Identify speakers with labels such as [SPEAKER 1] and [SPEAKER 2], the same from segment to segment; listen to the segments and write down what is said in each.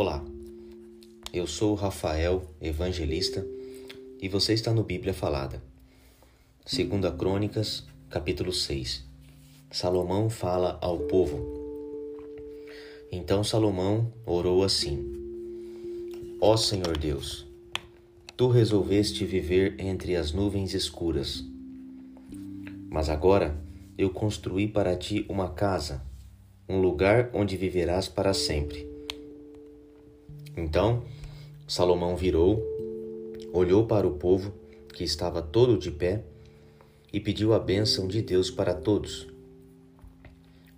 [SPEAKER 1] Olá, eu sou Rafael, evangelista, e você está no Bíblia Falada. Segunda Crônicas, capítulo 6. Salomão fala ao povo. Então Salomão orou assim: Ó Senhor Deus, tu resolveste viver entre as nuvens escuras. Mas agora eu construí para ti uma casa, um lugar onde viverás para sempre. Então Salomão virou, olhou para o povo que estava todo de pé e pediu a bênção de Deus para todos.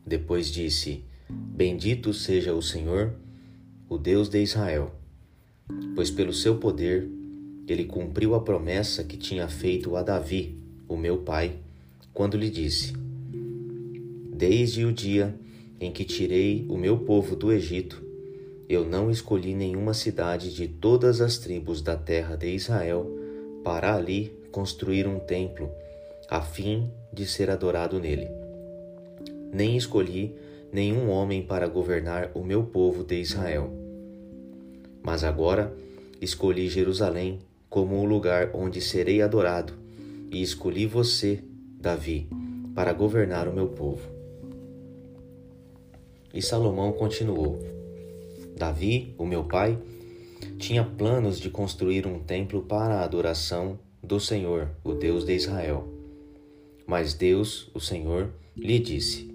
[SPEAKER 1] Depois disse: Bendito seja o Senhor, o Deus de Israel, pois pelo seu poder ele cumpriu a promessa que tinha feito a Davi, o meu pai, quando lhe disse: Desde o dia em que tirei o meu povo do Egito, eu não escolhi nenhuma cidade de todas as tribos da terra de Israel para ali construir um templo, a fim de ser adorado nele. Nem escolhi nenhum homem para governar o meu povo de Israel. Mas agora escolhi Jerusalém como o lugar onde serei adorado, e escolhi você, Davi, para governar o meu povo. E Salomão continuou: Davi, o meu pai, tinha planos de construir um templo para a adoração do Senhor, o Deus de Israel. Mas Deus, o Senhor, lhe disse: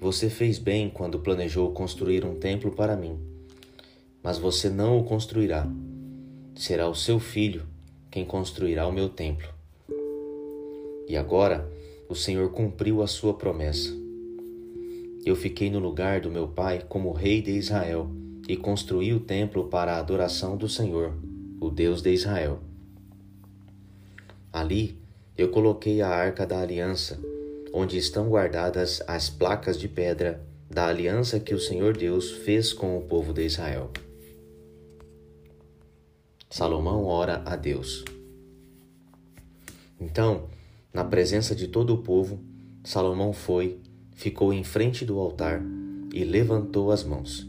[SPEAKER 1] Você fez bem quando planejou construir um templo para mim, mas você não o construirá. Será o seu filho quem construirá o meu templo. E agora o Senhor cumpriu a sua promessa. Eu fiquei no lugar do meu pai como rei de Israel e construí o templo para a adoração do Senhor, o Deus de Israel. Ali eu coloquei a arca da aliança, onde estão guardadas as placas de pedra da aliança que o Senhor Deus fez com o povo de Israel. Salomão ora a Deus. Então, na presença de todo o povo, Salomão foi ficou em frente do altar e levantou as mãos.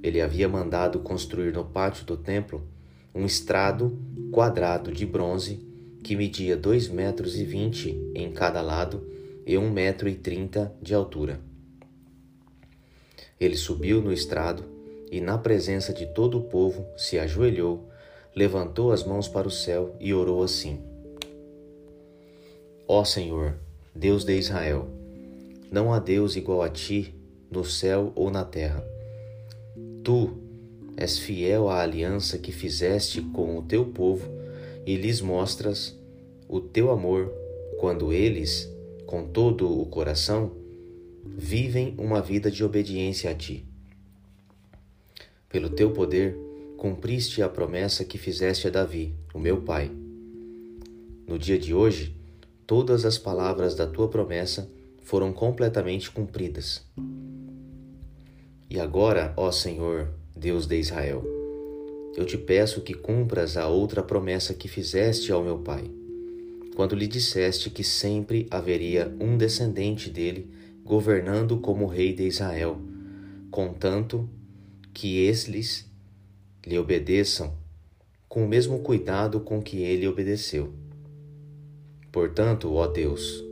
[SPEAKER 1] Ele havia mandado construir no pátio do templo um estrado quadrado de bronze que media dois metros e vinte em cada lado e um metro e trinta de altura. Ele subiu no estrado e, na presença de todo o povo, se ajoelhou, levantou as mãos para o céu e orou assim: Ó Senhor, Deus de Israel, não há Deus igual a ti no céu ou na terra. Tu és fiel à aliança que fizeste com o teu povo e lhes mostras o teu amor quando eles, com todo o coração, vivem uma vida de obediência a ti. Pelo teu poder, cumpriste a promessa que fizeste a Davi, o meu pai. No dia de hoje, todas as palavras da tua promessa foram completamente cumpridas. E agora, ó Senhor, Deus de Israel, eu te peço que cumpras a outra promessa que fizeste ao meu pai, quando lhe disseste que sempre haveria um descendente dele governando como rei de Israel, contanto que eles lhe obedeçam com o mesmo cuidado com que ele obedeceu. Portanto, ó Deus,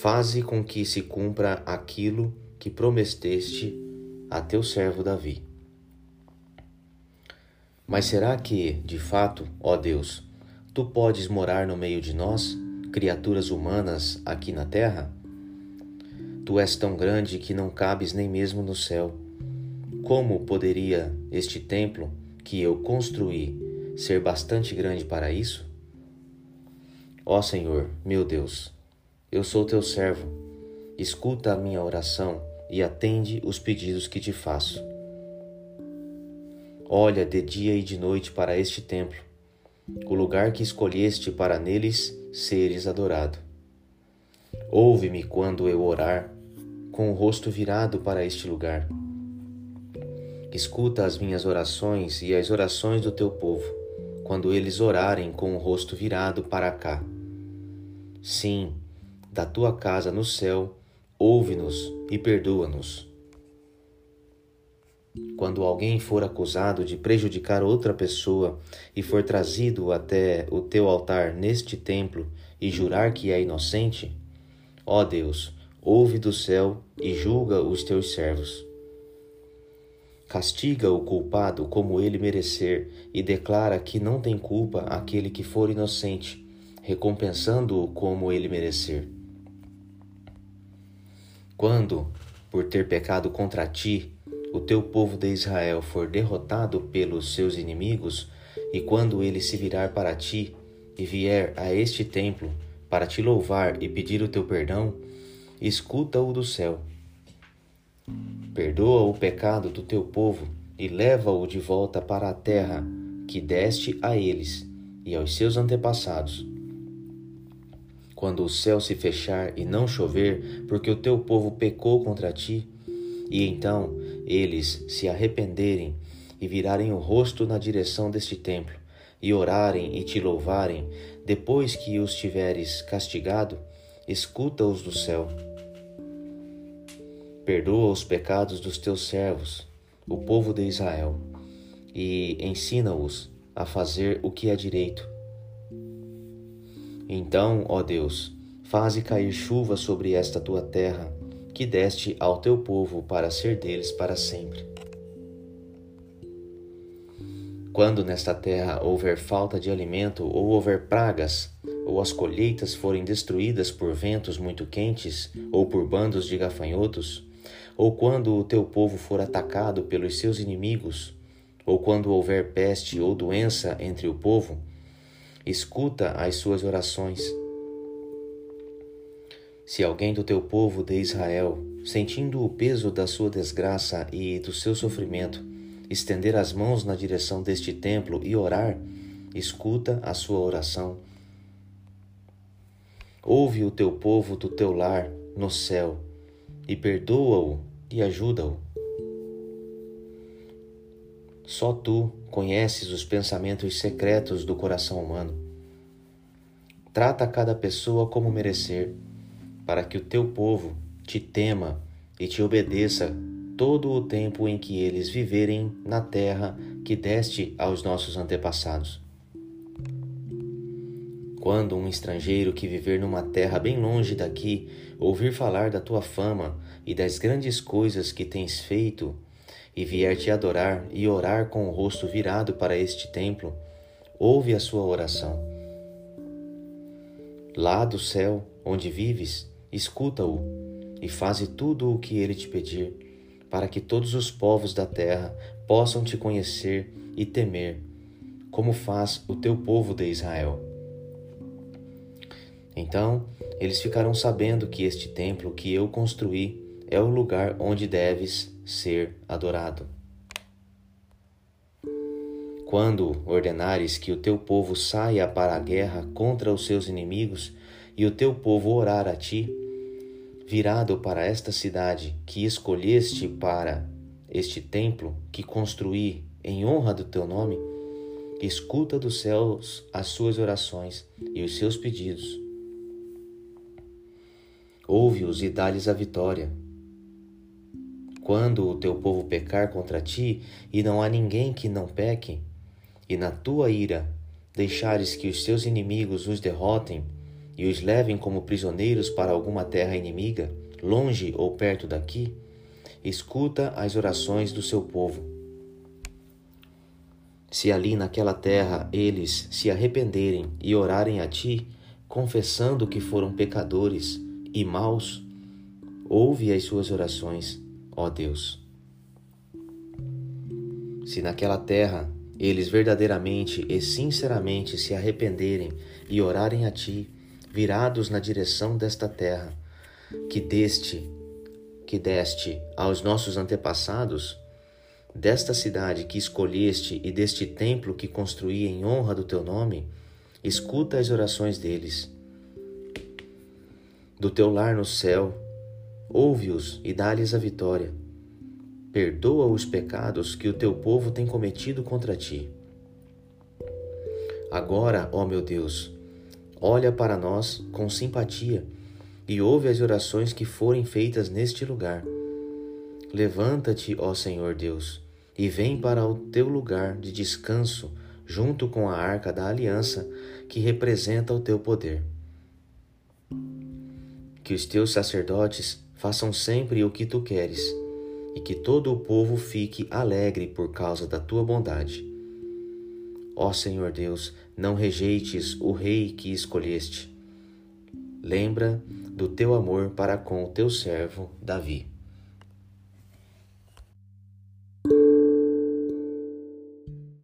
[SPEAKER 1] faze com que se cumpra aquilo que prometeste a teu servo Davi. Mas será que, de fato, ó Deus, tu podes morar no meio de nós, criaturas humanas aqui na terra? Tu és tão grande que não cabes nem mesmo no céu. Como poderia este templo que eu construí ser bastante grande para isso? Ó Senhor, meu Deus, eu sou teu servo. Escuta a minha oração e atende os pedidos que te faço. Olha de dia e de noite para este templo, o lugar que escolheste para neles seres adorado. Ouve-me quando eu orar, com o rosto virado para este lugar. Escuta as minhas orações e as orações do teu povo, quando eles orarem com o rosto virado para cá. Sim, da tua casa no céu, ouve-nos e perdoa-nos. quando alguém for acusado de prejudicar outra pessoa e for trazido até o teu altar neste templo e jurar que é inocente, ó Deus, ouve do céu e julga os teus servos. Castiga o culpado como ele merecer e declara que não tem culpa aquele que for inocente, recompensando-o como ele merecer. Quando, por ter pecado contra ti, o teu povo de Israel for derrotado pelos seus inimigos, e quando ele se virar para ti e vier a este templo para te louvar e pedir o teu perdão, escuta-o do céu. Perdoa o pecado do teu povo e leva-o de volta para a terra que deste a eles e aos seus antepassados. Quando o céu se fechar e não chover, porque o teu povo pecou contra ti, e então eles se arrependerem e virarem o rosto na direção deste templo, e orarem e te louvarem, depois que os tiveres castigado, escuta-os do céu. Perdoa os pecados dos teus servos, o povo de Israel, e ensina-os a fazer o que é direito. Então, ó Deus, faze cair chuva sobre esta tua terra, que deste ao teu povo para ser deles para sempre. Quando nesta terra houver falta de alimento ou houver pragas, ou as colheitas forem destruídas por ventos muito quentes ou por bandos de gafanhotos, ou quando o teu povo for atacado pelos seus inimigos, ou quando houver peste ou doença entre o povo, escuta as suas orações se alguém do teu povo de Israel, sentindo o peso da sua desgraça e do seu sofrimento, estender as mãos na direção deste templo e orar, escuta a sua oração. Ouve o teu povo do teu lar no céu e perdoa-o e ajuda-o. Só tu conheces os pensamentos secretos do coração humano. Trata cada pessoa como merecer para que o teu povo te tema e te obedeça todo o tempo em que eles viverem na terra que deste aos nossos antepassados. Quando um estrangeiro que viver numa terra bem longe daqui ouvir falar da tua fama e das grandes coisas que tens feito, e vier te adorar e orar com o rosto virado para este templo, ouve a sua oração. Lá do céu, onde vives, escuta-o e faze tudo o que ele te pedir, para que todos os povos da terra possam te conhecer e temer, como faz o teu povo de Israel. Então eles ficarão sabendo que este templo que eu construí é o lugar onde deves ser adorado. Quando ordenares que o teu povo saia para a guerra contra os seus inimigos e o teu povo orar a ti, virado para esta cidade que escolheste para este templo que construí em honra do teu nome, escuta dos céus as suas orações e os seus pedidos. Ouve-os e dá-lhes a vitória. Quando o teu povo pecar contra ti, e não há ninguém que não peque, e na tua ira deixares que os seus inimigos os derrotem, e os levem como prisioneiros para alguma terra inimiga, longe ou perto daqui, escuta as orações do seu povo. Se ali naquela terra eles se arrependerem e orarem a ti, confessando que foram pecadores e maus, ouve as suas orações, ó Deus. Se naquela terra eles verdadeiramente e sinceramente se arrependerem e orarem a ti, virados na direção desta terra, que deste, que deste aos nossos antepassados, desta cidade que escolheste e deste templo que construí em honra do teu nome, escuta as orações deles. Do teu lar no céu, ouve-os e dá-lhes a vitória. Perdoa os pecados que o teu povo tem cometido contra ti. Agora, ó meu Deus, olha para nós com simpatia e ouve as orações que forem feitas neste lugar. Levanta-te, ó Senhor Deus, e vem para o teu lugar de descanso junto com a arca da aliança que representa o teu poder. Que os teus sacerdotes façam sempre o que tu queres e que todo o povo fique alegre por causa da tua bondade. Ó Senhor Deus, não rejeites o rei que escolheste. Lembra do teu amor para com o teu servo Davi.